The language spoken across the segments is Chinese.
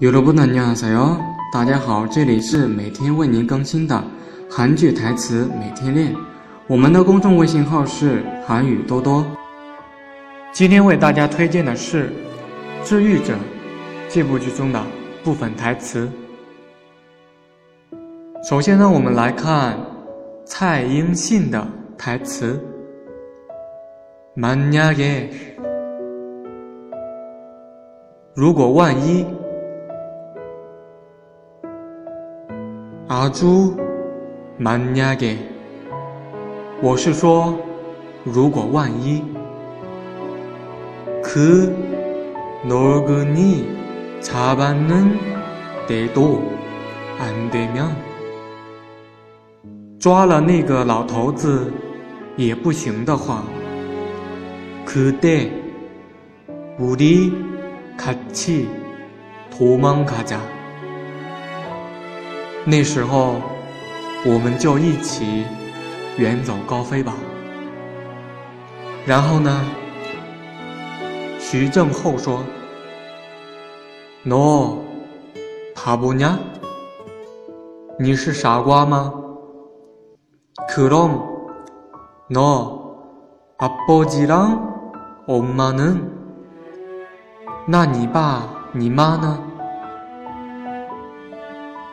여러분안녕하세요，大家好，这里是每天为您更新的韩剧台词每天练。我们的公众微信号是韩语多多。今天为大家推荐的是《治愈者》这部剧中的部分台词。首先呢，我们来看蔡英信的台词。만약 에， 如果万一。 阿朱，만약 에， 我是说，如果万一，그노근이잡았는데도안되 면， 抓了那个老头子也不行的话，그때우리같이도망가 자。 那时候，我们就一起远走高飞吧。然后呢？徐正厚说：“No，바보 냐？ 你是傻瓜吗？그럼너아버지랑엄마 는？ 那你爸你妈呢？”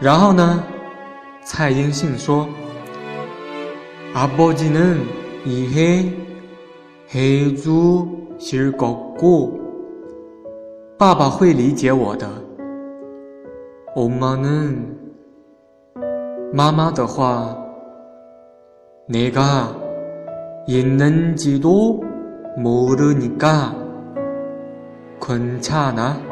然后呢？蔡英信说：“아버지는이해해주실거 고， 爸爸会理解我的。엄마 는， 妈妈的话，내가있는지도모르니까괜찮 아。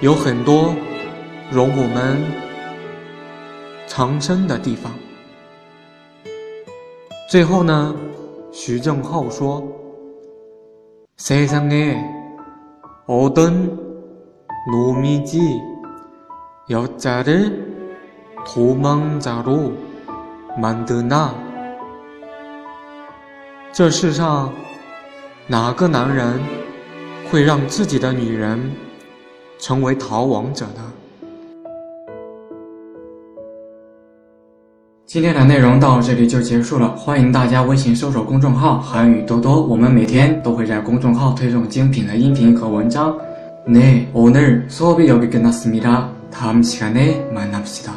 有很多容我们藏身的地方。最后呢，徐正浩说：“세상에어떤놈이지여자를도망자로만드 나？ 这世上哪个男人会让自己的女人？” 成为逃亡者呢？今天的内容到这里就结束了，欢迎大家微信搜索公众号“韩语多多”，我们每天都会在公众号推送精品的音频和文章。네오늘수업이여기끝났습니다다음시간에만납시다